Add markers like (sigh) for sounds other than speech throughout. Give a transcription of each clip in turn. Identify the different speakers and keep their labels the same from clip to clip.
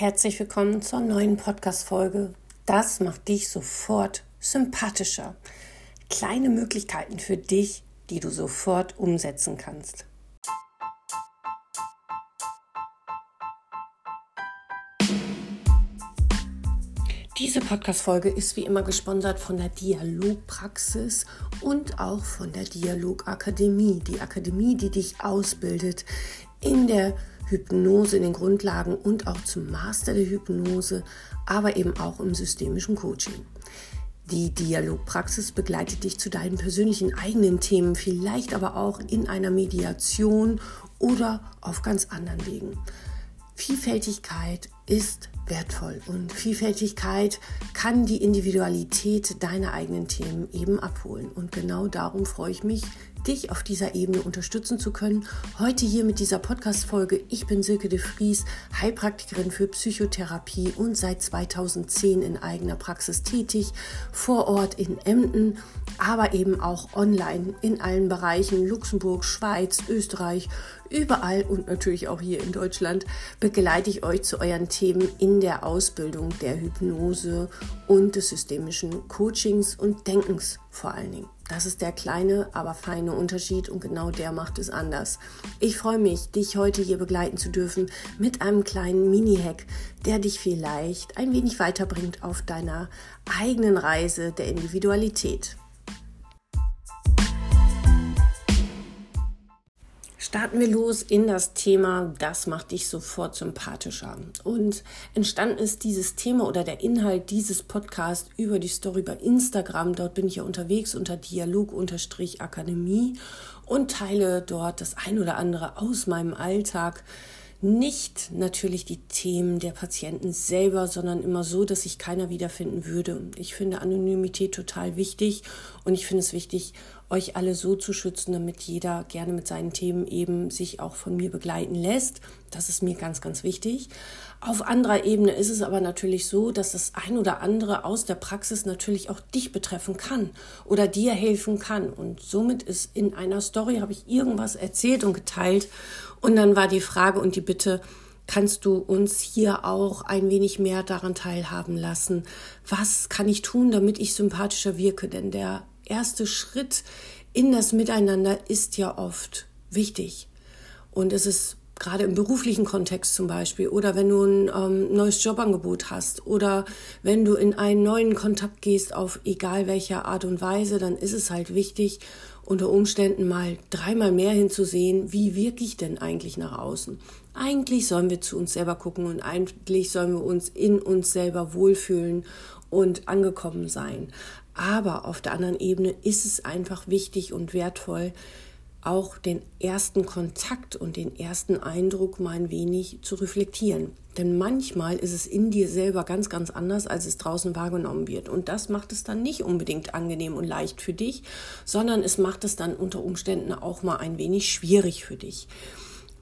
Speaker 1: herzlich willkommen zur neuen Podcast-Folge. Das macht dich sofort sympathischer. Kleine Möglichkeiten für dich, die du sofort umsetzen kannst. Diese Podcast-Folge ist wie immer gesponsert von der Dialogpraxis und auch von der Dialogakademie. Die Akademie, die dich ausbildet in der Hypnose, in den Grundlagen und auch zum Master der Hypnose, aber eben auch im systemischen Coaching. Die Dialogpraxis begleitet dich zu deinen persönlichen eigenen Themen, vielleicht aber auch in einer Mediation oder auf ganz anderen Wegen. Vielfältigkeit ist wertvoll und Vielfältigkeit kann die Individualität deiner eigenen Themen eben abholen. Und genau darum freue ich mich, dich auf dieser Ebene unterstützen zu können. Heute hier mit dieser Podcast-Folge. Ich bin Silke de Vries, Heilpraktikerin für Psychotherapie und seit 2010 in eigener Praxis tätig, vor Ort in Emden, aber eben auch online in allen Bereichen, Luxemburg, Schweiz, Österreich, überall und natürlich auch hier in Deutschland begleite ich euch zu euren Themen in der Ausbildung der Hypnose und des systemischen Coachings und Denkens vor allen Dingen. Das ist der kleine, aber feine Unterschied und genau der macht es anders. Ich freue mich, dich heute hier begleiten zu dürfen mit einem kleinen Mini-Hack, der dich vielleicht ein wenig weiterbringt auf deiner eigenen Reise der Individualität. Starten wir los in das Thema, das macht dich sofort sympathischer. Und entstanden ist dieses Thema oder der Inhalt dieses Podcasts über die Story bei Instagram. Dort bin ich ja unterwegs unter Dialog-Akademie und teile dort das ein oder andere aus meinem Alltag nicht natürlich die Themen der Patienten selber, sondern immer so, dass sich keiner wiederfinden würde. Ich finde Anonymität total wichtig und ich finde es wichtig, euch alle so zu schützen, damit jeder gerne mit seinen Themen eben sich auch von mir begleiten lässt. Das ist mir ganz, ganz wichtig. Auf anderer Ebene ist es aber natürlich so, dass das ein oder andere aus der Praxis natürlich auch dich betreffen kann oder dir helfen kann. Und somit ist in einer Story, habe ich irgendwas erzählt und geteilt. Und dann war die Frage und die Bitte, kannst du uns hier auch ein wenig mehr daran teilhaben lassen? Was kann ich tun, damit ich sympathischer wirke? Denn der erste Schritt in das Miteinander ist ja oft wichtig. Und es ist gerade im beruflichen Kontext zum Beispiel oder wenn du ein ähm, neues Jobangebot hast oder wenn du in einen neuen Kontakt gehst auf egal welcher Art und Weise, dann ist es halt wichtig, unter Umständen mal dreimal mehr hinzusehen, wie wirke ich denn eigentlich nach außen. Eigentlich sollen wir zu uns selber gucken und eigentlich sollen wir uns in uns selber wohlfühlen und angekommen sein. Aber auf der anderen Ebene ist es einfach wichtig und wertvoll, auch den ersten Kontakt und den ersten Eindruck mal ein wenig zu reflektieren. Denn manchmal ist es in dir selber ganz, ganz anders, als es draußen wahrgenommen wird. Und das macht es dann nicht unbedingt angenehm und leicht für dich, sondern es macht es dann unter Umständen auch mal ein wenig schwierig für dich.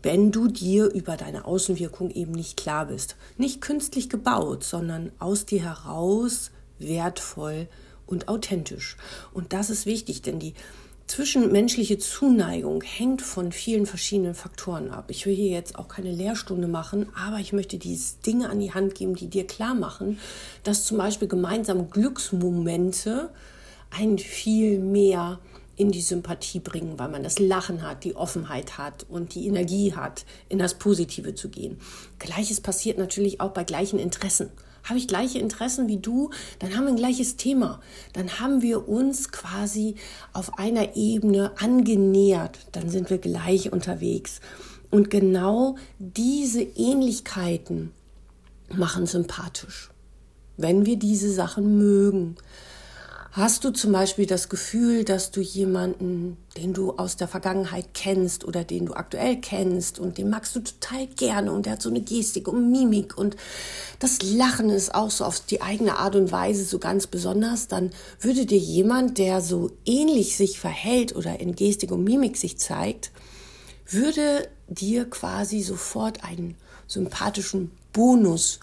Speaker 1: Wenn du dir über deine Außenwirkung eben nicht klar bist. Nicht künstlich gebaut, sondern aus dir heraus wertvoll und authentisch. Und das ist wichtig, denn die zwischenmenschliche Zuneigung hängt von vielen verschiedenen Faktoren ab. Ich will hier jetzt auch keine Lehrstunde machen, aber ich möchte diese Dinge an die Hand geben, die dir klar machen, dass zum Beispiel gemeinsame Glücksmomente ein viel mehr in die Sympathie bringen, weil man das Lachen hat, die Offenheit hat und die Energie hat, in das Positive zu gehen. Gleiches passiert natürlich auch bei gleichen Interessen. Habe ich gleiche Interessen wie du, dann haben wir ein gleiches Thema. Dann haben wir uns quasi auf einer Ebene angenähert. Dann sind wir gleich unterwegs. Und genau diese Ähnlichkeiten machen sympathisch, wenn wir diese Sachen mögen. Hast du zum Beispiel das Gefühl, dass du jemanden, den du aus der Vergangenheit kennst oder den du aktuell kennst und den magst du total gerne und der hat so eine Gestik und Mimik und das Lachen ist auch so auf die eigene Art und Weise so ganz besonders, dann würde dir jemand, der so ähnlich sich verhält oder in Gestik und Mimik sich zeigt, würde dir quasi sofort einen sympathischen Bonus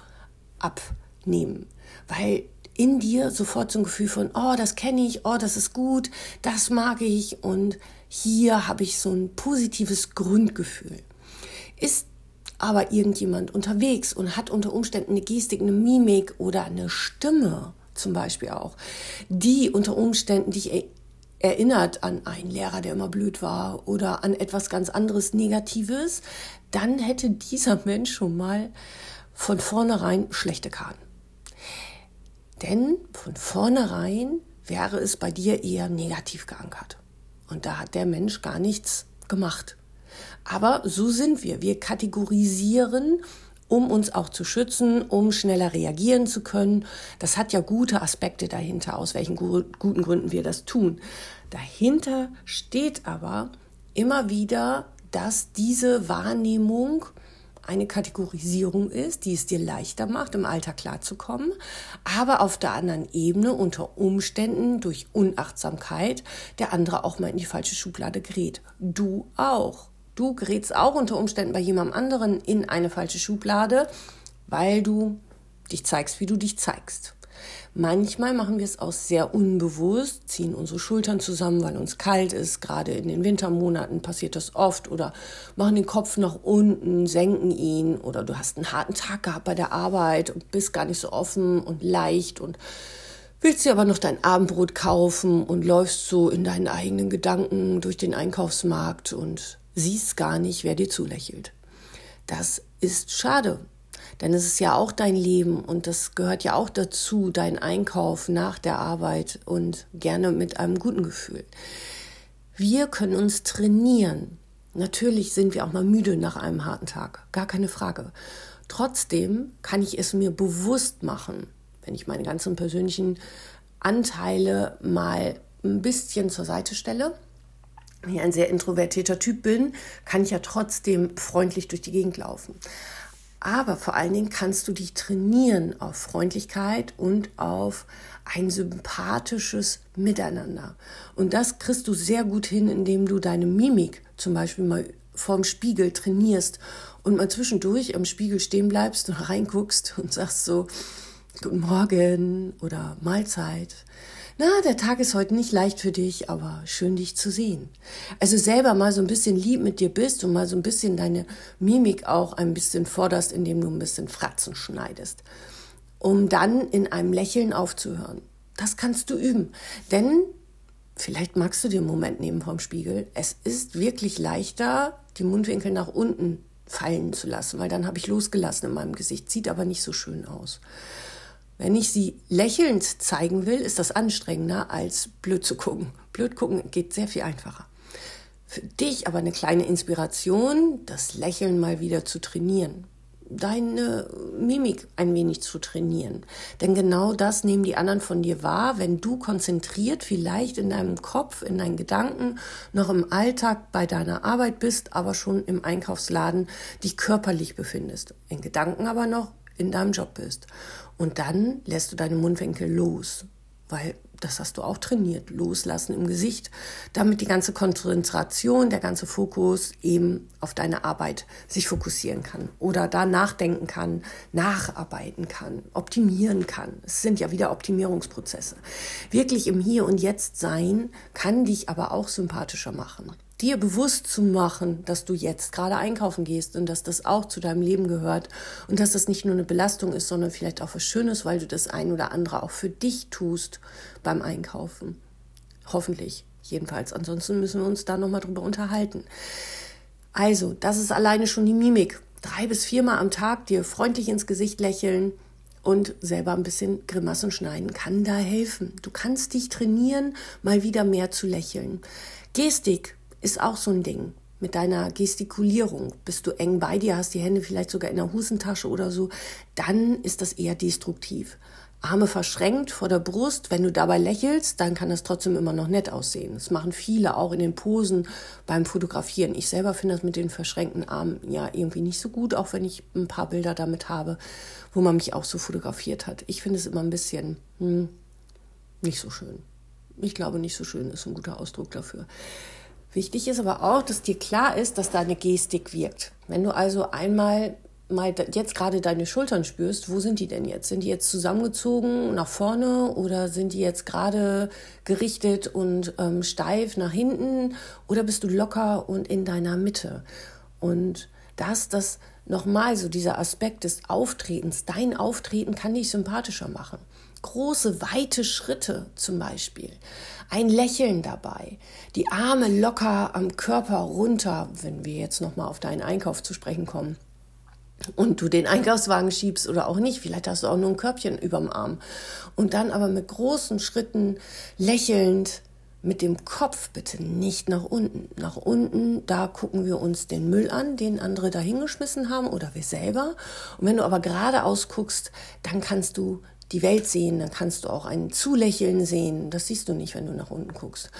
Speaker 1: abnehmen, weil in dir sofort so ein Gefühl von, oh, das kenne ich, oh, das ist gut, das mag ich und hier habe ich so ein positives Grundgefühl. Ist aber irgendjemand unterwegs und hat unter Umständen eine Gestik, eine Mimik oder eine Stimme zum Beispiel auch, die unter Umständen dich erinnert an einen Lehrer, der immer blöd war oder an etwas ganz anderes Negatives, dann hätte dieser Mensch schon mal von vornherein schlechte Karten. Denn von vornherein wäre es bei dir eher negativ geankert. Und da hat der Mensch gar nichts gemacht. Aber so sind wir. Wir kategorisieren, um uns auch zu schützen, um schneller reagieren zu können. Das hat ja gute Aspekte dahinter, aus welchen guten Gründen wir das tun. Dahinter steht aber immer wieder, dass diese Wahrnehmung eine Kategorisierung ist, die es dir leichter macht, im Alter klarzukommen, aber auf der anderen Ebene unter Umständen durch Unachtsamkeit der andere auch mal in die falsche Schublade gerät. Du auch. Du gerätst auch unter Umständen bei jemandem anderen in eine falsche Schublade, weil du dich zeigst, wie du dich zeigst. Manchmal machen wir es auch sehr unbewusst, ziehen unsere Schultern zusammen, weil uns kalt ist. Gerade in den Wintermonaten passiert das oft. Oder machen den Kopf nach unten, senken ihn. Oder du hast einen harten Tag gehabt bei der Arbeit und bist gar nicht so offen und leicht und willst dir aber noch dein Abendbrot kaufen und läufst so in deinen eigenen Gedanken durch den Einkaufsmarkt und siehst gar nicht, wer dir zulächelt. Das ist schade, denn es ist ja auch dein Leben und das gehört ja auch dazu, dein Einkauf nach der Arbeit und gerne mit einem guten Gefühl. Wir können uns trainieren. Natürlich sind wir auch mal müde nach einem harten Tag, gar keine Frage. Trotzdem kann ich es mir bewusst machen, wenn ich meine ganzen persönlichen Anteile mal ein bisschen zur Seite stelle. Wenn ich ein sehr introvertierter Typ bin, kann ich ja trotzdem freundlich durch die Gegend laufen. Aber vor allen Dingen kannst du dich trainieren auf Freundlichkeit und auf ein sympathisches Miteinander. Und das kriegst du sehr gut hin, indem du deine Mimik zum Beispiel mal vorm Spiegel trainierst und mal zwischendurch am Spiegel stehen bleibst und (laughs) reinguckst und sagst so, Guten Morgen oder Mahlzeit na, der Tag ist heute nicht leicht für dich, aber schön dich zu sehen. Also selber mal so ein bisschen lieb mit dir bist und mal so ein bisschen deine Mimik auch ein bisschen forderst, indem du ein bisschen Fratzen schneidest, um dann in einem Lächeln aufzuhören. Das kannst du üben, denn vielleicht magst du dir einen Moment nehmen vom Spiegel. Es ist wirklich leichter, die Mundwinkel nach unten fallen zu lassen, weil dann habe ich losgelassen in meinem Gesicht, sieht aber nicht so schön aus. Wenn ich sie lächelnd zeigen will, ist das anstrengender als blöd zu gucken. Blöd gucken geht sehr viel einfacher. Für dich aber eine kleine Inspiration, das Lächeln mal wieder zu trainieren. Deine Mimik ein wenig zu trainieren. Denn genau das nehmen die anderen von dir wahr, wenn du konzentriert vielleicht in deinem Kopf, in deinen Gedanken noch im Alltag bei deiner Arbeit bist, aber schon im Einkaufsladen dich körperlich befindest. In Gedanken aber noch in deinem Job bist. Und dann lässt du deine Mundwinkel los, weil das hast du auch trainiert, loslassen im Gesicht, damit die ganze Konzentration, der ganze Fokus eben auf deine Arbeit sich fokussieren kann oder da nachdenken kann, nacharbeiten kann, optimieren kann. Es sind ja wieder Optimierungsprozesse. Wirklich im Hier und Jetzt sein kann dich aber auch sympathischer machen dir bewusst zu machen, dass du jetzt gerade einkaufen gehst und dass das auch zu deinem Leben gehört und dass das nicht nur eine Belastung ist, sondern vielleicht auch was Schönes, weil du das ein oder andere auch für dich tust beim Einkaufen. Hoffentlich, jedenfalls. Ansonsten müssen wir uns da nochmal drüber unterhalten. Also, das ist alleine schon die Mimik. Drei bis viermal am Tag dir freundlich ins Gesicht lächeln und selber ein bisschen Grimassen schneiden kann da helfen. Du kannst dich trainieren, mal wieder mehr zu lächeln. Gestik ist auch so ein Ding. Mit deiner Gestikulierung bist du eng bei dir, hast die Hände vielleicht sogar in der Hosentasche oder so, dann ist das eher destruktiv. Arme verschränkt vor der Brust, wenn du dabei lächelst, dann kann das trotzdem immer noch nett aussehen. Das machen viele auch in den Posen beim Fotografieren. Ich selber finde das mit den verschränkten Armen ja irgendwie nicht so gut, auch wenn ich ein paar Bilder damit habe, wo man mich auch so fotografiert hat. Ich finde es immer ein bisschen hm, nicht so schön. Ich glaube, nicht so schön ist ein guter Ausdruck dafür. Wichtig ist aber auch, dass dir klar ist, dass deine Gestik wirkt. Wenn du also einmal mal jetzt gerade deine Schultern spürst, wo sind die denn jetzt? Sind die jetzt zusammengezogen nach vorne oder sind die jetzt gerade gerichtet und ähm, steif nach hinten oder bist du locker und in deiner Mitte? Und das, das nochmal so dieser Aspekt des Auftretens, dein Auftreten kann dich sympathischer machen. Große, weite Schritte zum Beispiel, ein Lächeln dabei, die Arme locker am Körper runter, wenn wir jetzt nochmal auf deinen Einkauf zu sprechen kommen. Und du den Einkaufswagen schiebst oder auch nicht, vielleicht hast du auch nur ein Körbchen überm Arm. Und dann aber mit großen Schritten lächelnd mit dem Kopf bitte nicht nach unten. Nach unten, da gucken wir uns den Müll an, den andere da hingeschmissen haben oder wir selber. Und wenn du aber geradeaus guckst, dann kannst du die Welt sehen, dann kannst du auch ein Zulächeln sehen. Das siehst du nicht, wenn du nach unten guckst.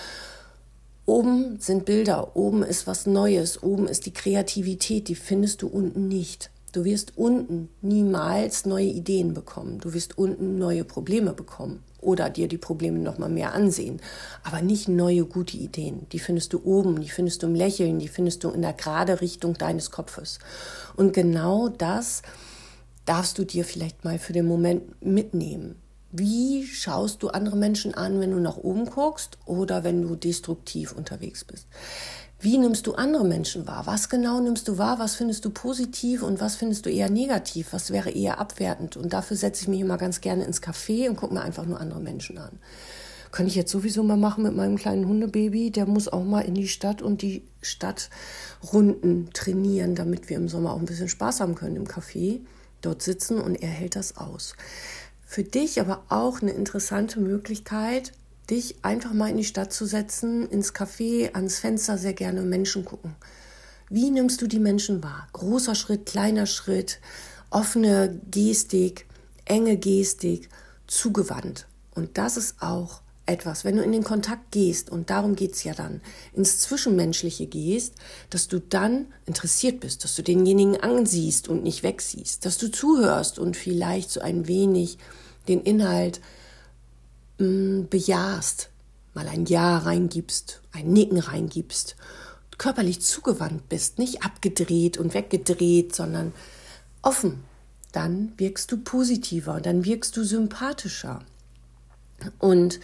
Speaker 1: Oben sind Bilder, oben ist was Neues, oben ist die Kreativität, die findest du unten nicht. Du wirst unten niemals neue Ideen bekommen. Du wirst unten neue Probleme bekommen oder dir die Probleme noch mal mehr ansehen, aber nicht neue gute Ideen. Die findest du oben, die findest du im Lächeln, die findest du in der gerade Richtung deines Kopfes. Und genau das darfst du dir vielleicht mal für den Moment mitnehmen. Wie schaust du andere Menschen an, wenn du nach oben guckst oder wenn du destruktiv unterwegs bist? Wie nimmst du andere Menschen wahr? Was genau nimmst du wahr? Was findest du positiv und was findest du eher negativ? Was wäre eher abwertend? Und dafür setze ich mich immer ganz gerne ins Café und gucke mir einfach nur andere Menschen an. Kann ich jetzt sowieso mal machen mit meinem kleinen Hundebaby. Der muss auch mal in die Stadt und die Stadtrunden trainieren, damit wir im Sommer auch ein bisschen Spaß haben können im Café. Dort sitzen und er hält das aus. Für dich aber auch eine interessante Möglichkeit, dich einfach mal in die Stadt zu setzen, ins Café, ans Fenster sehr gerne Menschen gucken. Wie nimmst du die Menschen wahr? Großer Schritt, kleiner Schritt, offene Gestik, enge Gestik, zugewandt. Und das ist auch etwas, wenn du in den Kontakt gehst, und darum geht es ja dann, ins Zwischenmenschliche gehst, dass du dann interessiert bist, dass du denjenigen ansiehst und nicht wegsiehst, dass du zuhörst und vielleicht so ein wenig den Inhalt mh, mm, bejahst, mal ein Ja reingibst, ein Nicken reingibst, körperlich zugewandt bist, nicht abgedreht und weggedreht, sondern offen, dann wirkst du positiver, dann wirkst du sympathischer. Und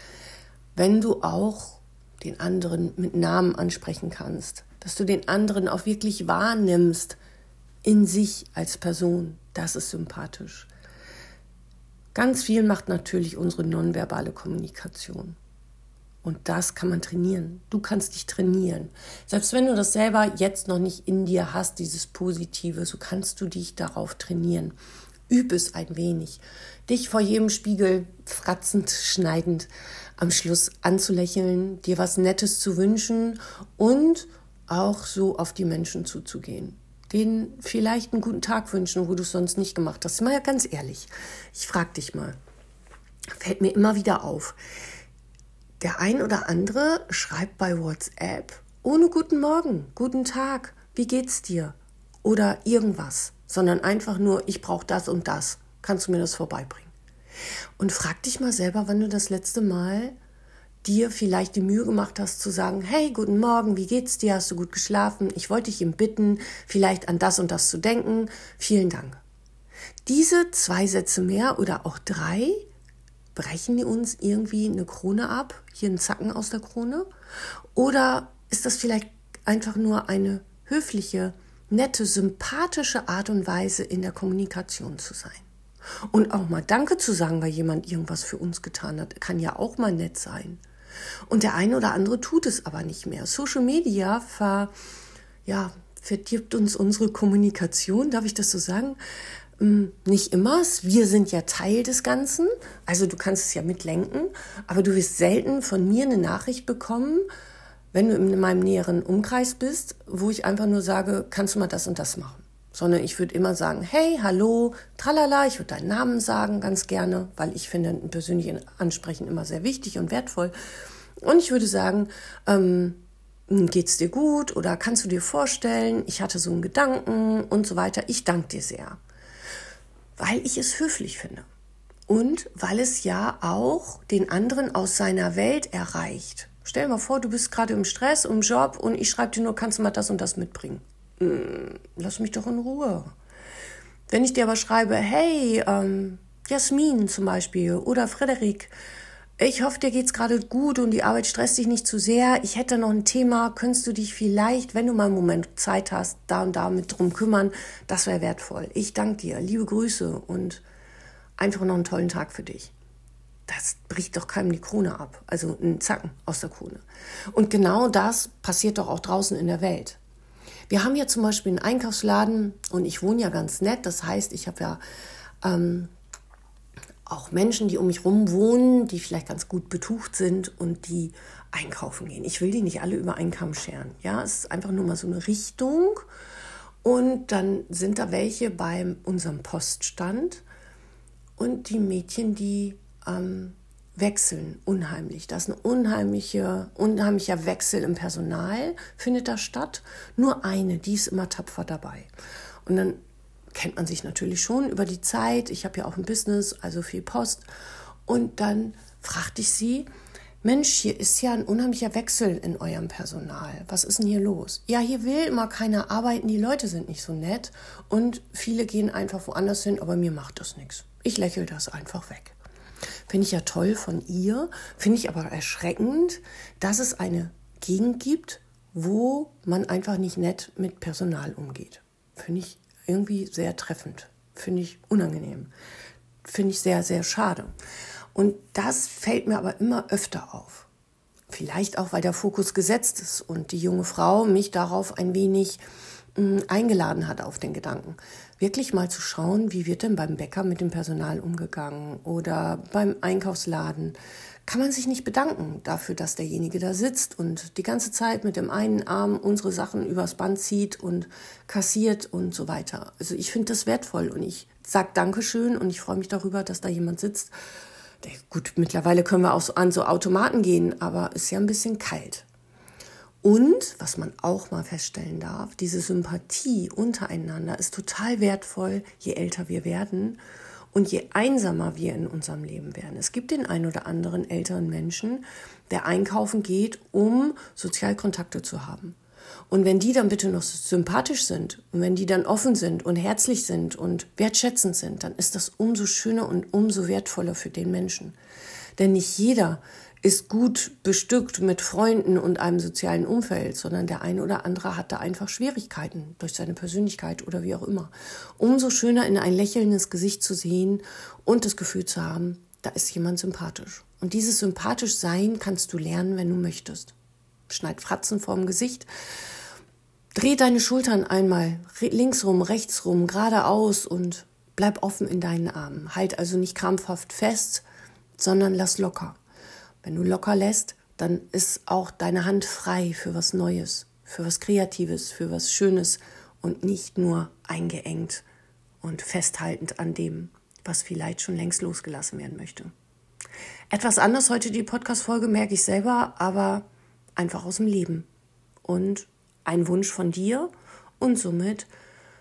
Speaker 1: wenn du auch den anderen mit Namen ansprechen kannst, dass du den anderen auch wirklich wahrnimmst in sich als Person, das ist sympathisch. Ganz viel macht natürlich unsere nonverbale Kommunikation. Und das kann man trainieren. Du kannst dich trainieren. Selbst wenn du das selber jetzt noch nicht in dir hast, dieses Positive, so kannst du dich darauf trainieren. Üb es ein wenig. Dich vor jedem Spiegel fratzend, schneidend am Schluss anzulächeln, dir was Nettes zu wünschen und auch so auf die Menschen zuzugehen denen vielleicht einen guten Tag wünschen, wo du es sonst nicht gemacht hast. Mal ganz ehrlich, ich frage dich mal, fällt mir immer wieder auf. Der ein oder andere schreibt bei WhatsApp ohne guten Morgen, guten Tag, wie geht's dir? Oder irgendwas, sondern einfach nur, ich brauche das und das. Kannst du mir das vorbeibringen? Und frag dich mal selber, wann du das letzte Mal dir vielleicht die Mühe gemacht hast zu sagen, hey, guten Morgen, wie geht's dir? Hast du gut geschlafen? Ich wollte dich ihm bitten, vielleicht an das und das zu denken. Vielen Dank. Diese zwei Sätze mehr oder auch drei brechen die uns irgendwie eine Krone ab, hier einen Zacken aus der Krone? Oder ist das vielleicht einfach nur eine höfliche, nette, sympathische Art und Weise in der Kommunikation zu sein? Und auch mal Danke zu sagen, weil jemand irgendwas für uns getan hat, kann ja auch mal nett sein. Und der eine oder andere tut es aber nicht mehr. Social Media ver, ja, verdirbt uns unsere Kommunikation, darf ich das so sagen? Hm, nicht immer. Wir sind ja Teil des Ganzen. Also du kannst es ja mitlenken. Aber du wirst selten von mir eine Nachricht bekommen, wenn du in meinem näheren Umkreis bist, wo ich einfach nur sage, kannst du mal das und das machen sondern ich würde immer sagen, hey, hallo, tralala, ich würde deinen Namen sagen, ganz gerne, weil ich finde ein persönliches Ansprechen immer sehr wichtig und wertvoll. Und ich würde sagen, ähm, geht's dir gut oder kannst du dir vorstellen, ich hatte so einen Gedanken und so weiter. Ich danke dir sehr, weil ich es höflich finde und weil es ja auch den anderen aus seiner Welt erreicht. Stell dir mal vor, du bist gerade im Stress, im Job und ich schreibe dir nur, kannst du mal das und das mitbringen. Hm, lass mich doch in Ruhe. Wenn ich dir aber schreibe, hey, ähm, Jasmin zum Beispiel oder Frederik, Ich hoffe, dir geht's gerade gut und die Arbeit stresst dich nicht zu sehr. Ich hätte noch ein Thema. Könntest du dich vielleicht, wenn du mal einen Moment Zeit hast, da und da mit drum kümmern? Das wäre wertvoll. Ich danke dir. Liebe Grüße und einfach noch einen tollen Tag für dich. Das bricht doch keinem die Krone ab. Also ein Zacken aus der Krone. Und genau das passiert doch auch draußen in der Welt. Wir haben hier zum Beispiel einen Einkaufsladen und ich wohne ja ganz nett. Das heißt, ich habe ja ähm, auch Menschen, die um mich herum wohnen, die vielleicht ganz gut betucht sind und die einkaufen gehen. Ich will die nicht alle über einen Kamm scheren. Ja, es ist einfach nur mal so eine Richtung. Und dann sind da welche bei unserem Poststand und die Mädchen, die ähm, wechseln unheimlich. Das ist ein unheimlicher, unheimlicher Wechsel im Personal, findet da statt. Nur eine, die ist immer tapfer dabei. Und dann kennt man sich natürlich schon über die Zeit. Ich habe ja auch ein Business, also viel Post. Und dann fragte ich sie, Mensch, hier ist ja ein unheimlicher Wechsel in eurem Personal. Was ist denn hier los? Ja, hier will immer keiner arbeiten, die Leute sind nicht so nett und viele gehen einfach woanders hin, aber mir macht das nichts. Ich lächle das einfach weg. Finde ich ja toll von ihr, finde ich aber erschreckend, dass es eine Gegend gibt, wo man einfach nicht nett mit Personal umgeht. Finde ich irgendwie sehr treffend. Finde ich unangenehm. Finde ich sehr, sehr schade. Und das fällt mir aber immer öfter auf. Vielleicht auch, weil der Fokus gesetzt ist und die junge Frau mich darauf ein wenig hm, eingeladen hat auf den Gedanken. Wirklich mal zu schauen, wie wird denn beim Bäcker mit dem Personal umgegangen oder beim Einkaufsladen kann man sich nicht bedanken dafür, dass derjenige da sitzt und die ganze Zeit mit dem einen Arm unsere Sachen übers Band zieht und kassiert und so weiter. Also ich finde das wertvoll und ich sage Dankeschön und ich freue mich darüber, dass da jemand sitzt. Gut, mittlerweile können wir auch an so Automaten gehen, aber ist ja ein bisschen kalt. Und was man auch mal feststellen darf, diese Sympathie untereinander ist total wertvoll, je älter wir werden und je einsamer wir in unserem Leben werden. Es gibt den ein oder anderen älteren Menschen, der einkaufen geht, um Sozialkontakte zu haben. Und wenn die dann bitte noch sympathisch sind und wenn die dann offen sind und herzlich sind und wertschätzend sind, dann ist das umso schöner und umso wertvoller für den Menschen. Denn nicht jeder ist gut bestückt mit Freunden und einem sozialen Umfeld, sondern der eine oder andere hat da einfach Schwierigkeiten durch seine Persönlichkeit oder wie auch immer. Umso schöner in ein lächelndes Gesicht zu sehen und das Gefühl zu haben, da ist jemand sympathisch. Und dieses sympathisch sein kannst du lernen, wenn du möchtest. Schneid Fratzen vorm Gesicht. Dreh deine Schultern einmal links rum, rechts rum, geradeaus und bleib offen in deinen Armen. Halt also nicht krampfhaft fest, sondern lass locker. Wenn du locker lässt, dann ist auch deine Hand frei für was Neues, für was Kreatives, für was Schönes und nicht nur eingeengt und festhaltend an dem, was vielleicht schon längst losgelassen werden möchte. Etwas anders heute die Podcast-Folge, merke ich selber, aber einfach aus dem Leben. Und ein Wunsch von dir und somit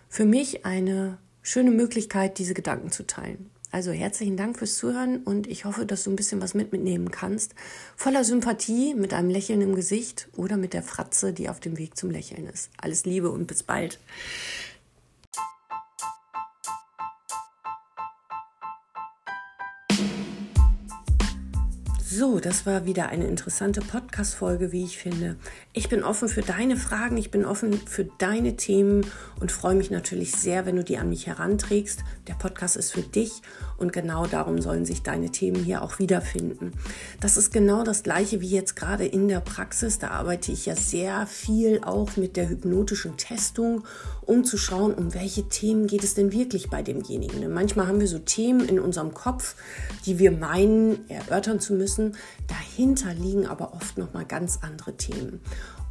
Speaker 1: für mich eine schöne Möglichkeit, diese Gedanken zu teilen. Also herzlichen Dank fürs Zuhören und ich hoffe, dass du ein bisschen was mit mitnehmen kannst. Voller Sympathie, mit einem Lächeln im Gesicht oder mit der Fratze, die auf dem Weg zum Lächeln ist. Alles Liebe und bis bald. So, das war wieder eine interessante Podcast-Folge, wie ich finde. Ich bin offen für deine Fragen, ich bin offen für deine Themen und freue mich natürlich sehr, wenn du die an mich heranträgst. Der Podcast ist für dich und genau darum sollen sich deine Themen hier auch wiederfinden. Das ist genau das gleiche wie jetzt gerade in der Praxis. Da arbeite ich ja sehr viel auch mit der hypnotischen Testung, um zu schauen, um welche Themen geht es denn wirklich bei demjenigen. manchmal haben wir so Themen in unserem Kopf, die wir meinen erörtern zu müssen müssen. Dahinter liegen aber oft noch mal ganz andere Themen.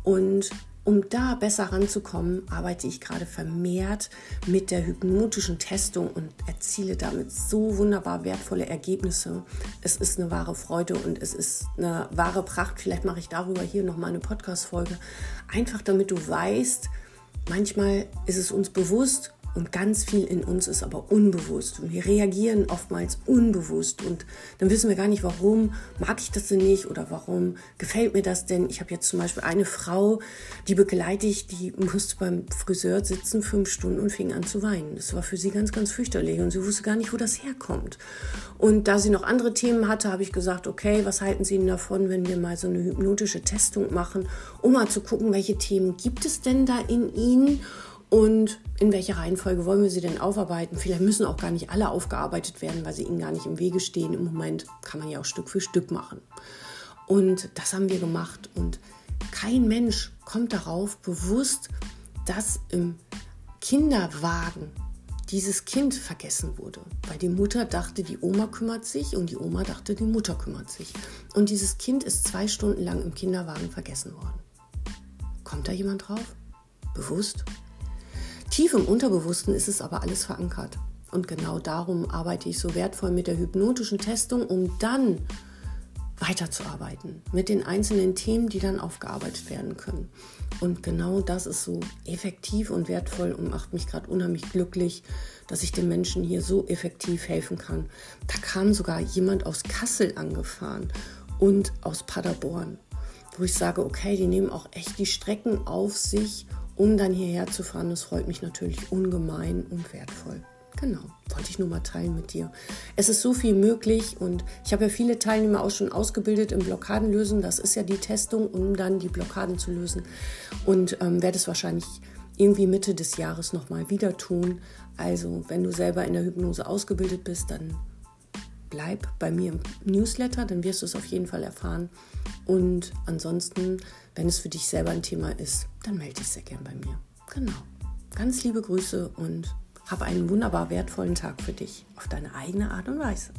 Speaker 1: Und um da besser ranzukommen, arbeite ich gerade vermehrt mit der hypnotischen Testung und erziele damit so wunderbar wertvolle Ergebnisse. Es ist eine wahre Freude und es ist eine wahre Pracht. Vielleicht mache ich darüber hier noch mal eine Podcast Folge, einfach damit du weißt, manchmal ist es uns bewusst Und ganz viel in uns ist aber unbewusst. Und wir reagieren oftmals unbewusst. Und dann wissen wir gar nicht, warum mag ich das denn nicht oder warum gefällt mir das denn. Ich habe jetzt zum Beispiel eine Frau, die begleite ich, die musste beim Friseur sitzen fünf Stunden und fing an zu weinen. Das war für sie ganz, ganz fürchterlich. Und sie wusste gar nicht, wo das herkommt. Und da sie noch andere Themen hatte, habe ich gesagt, okay, was halten Sie denn davon, wenn wir mal so eine hypnotische Testung machen, um mal zu gucken, welche Themen gibt es denn da in Ihnen? Und in welcher Reihenfolge wollen wir sie denn aufarbeiten. Vielleicht müssen auch gar nicht alle aufgearbeitet werden, weil sie ihnen gar nicht im Wege stehen. Im Moment kann man ja auch Stück für Stück machen. Und das haben wir gemacht. Und kein Mensch kommt darauf bewusst, dass im Kinderwagen dieses Kind vergessen wurde. Weil die Mutter dachte, die Oma kümmert sich und die Oma dachte, die Mutter kümmert sich. Und dieses Kind ist zwei Stunden lang im Kinderwagen vergessen worden. Kommt da jemand drauf? Bewusst? Tief im Unterbewussten ist es aber alles verankert. Und genau darum arbeite ich so wertvoll mit der hypnotischen Testung, um dann weiterzuarbeiten mit den einzelnen Themen, die dann aufgearbeitet werden können. Und genau das ist so effektiv und wertvoll und macht mich gerade unheimlich glücklich, dass ich den Menschen hier so effektiv helfen kann. Da kam sogar jemand aus Kassel angefahren und aus Paderborn, wo ich sage, okay, die nehmen auch echt die Strecken auf sich, um dann hierher zu fahren. Das freut mich natürlich ungemein und wertvoll. Genau, wollte ich nur mal teilen mit dir. Es ist so viel möglich und ich habe ja viele Teilnehmer auch schon ausgebildet im Blockadenlösen. Das ist ja die Testung, um dann die Blockaden zu lösen. Und ähm, werde es wahrscheinlich irgendwie Mitte des Jahres nochmal wieder tun. Also, wenn du selber in der Hypnose ausgebildet bist, dann bleib bei mir im Newsletter, dann wirst du es auf jeden Fall erfahren. Und ansonsten, wenn es für dich selber ein Thema ist, dann melde dich sehr gern bei mir. Genau. Ganz liebe Grüße und hab einen wunderbar wertvollen Tag für dich auf deine eigene Art und Weise.